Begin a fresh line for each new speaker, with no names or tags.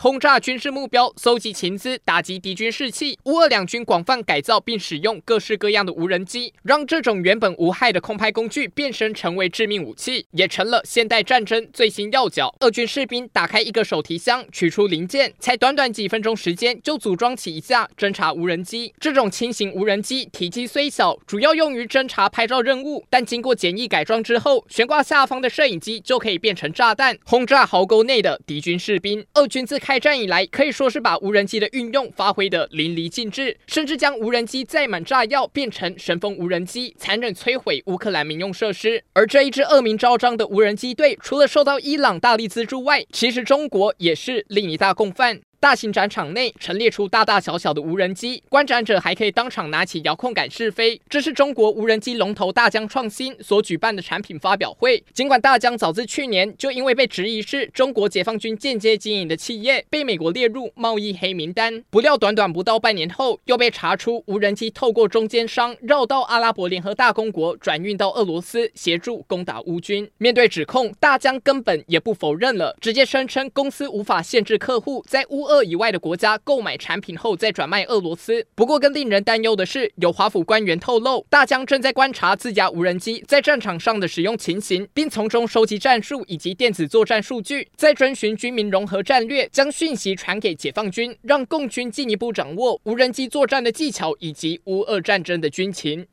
轰炸军事目标，搜集情资，打击敌军士气。乌俄两军广泛改造并使用各式各样的无人机，让这种原本无害的空拍工具变身成为致命武器，也成了现代战争最新要角。俄军士兵打开一个手提箱，取出零件，才短短几分钟时间就组装起一架侦察无人机。这种轻型无人机体积虽小，主要用于侦察拍照任务，但经过简易改装之后，悬挂下方的摄影机就可以变成炸弹，轰炸壕沟内的敌军士兵。俄军自开开战以来，可以说是把无人机的运用发挥得淋漓尽致，甚至将无人机载满炸药变成神风无人机，残忍摧毁乌克兰民用设施。而这一支恶名昭彰的无人机队，除了受到伊朗大力资助外，其实中国也是另一大共犯。大型展场内陈列出大大小小的无人机，观展者还可以当场拿起遥控杆试飞。这是中国无人机龙头大疆创新所举办的产品发表会。尽管大疆早自去年就因为被质疑是中国解放军间接经营的企业，被美国列入贸易黑名单，不料短短不到半年后，又被查出无人机透过中间商绕道阿拉伯联合大公国转运到俄罗斯，协助攻打乌军。面对指控，大疆根本也不否认了，直接声称公司无法限制客户在乌。俄以外的国家购买产品后再转卖俄罗斯。不过，更令人担忧的是，有华府官员透露，大疆正在观察自家无人机在战场上的使用情形，并从中收集战术以及电子作战数据，再遵循军民融合战略，将讯息传给解放军，让共军进一步掌握无人机作战的技巧以及乌俄战争的军情。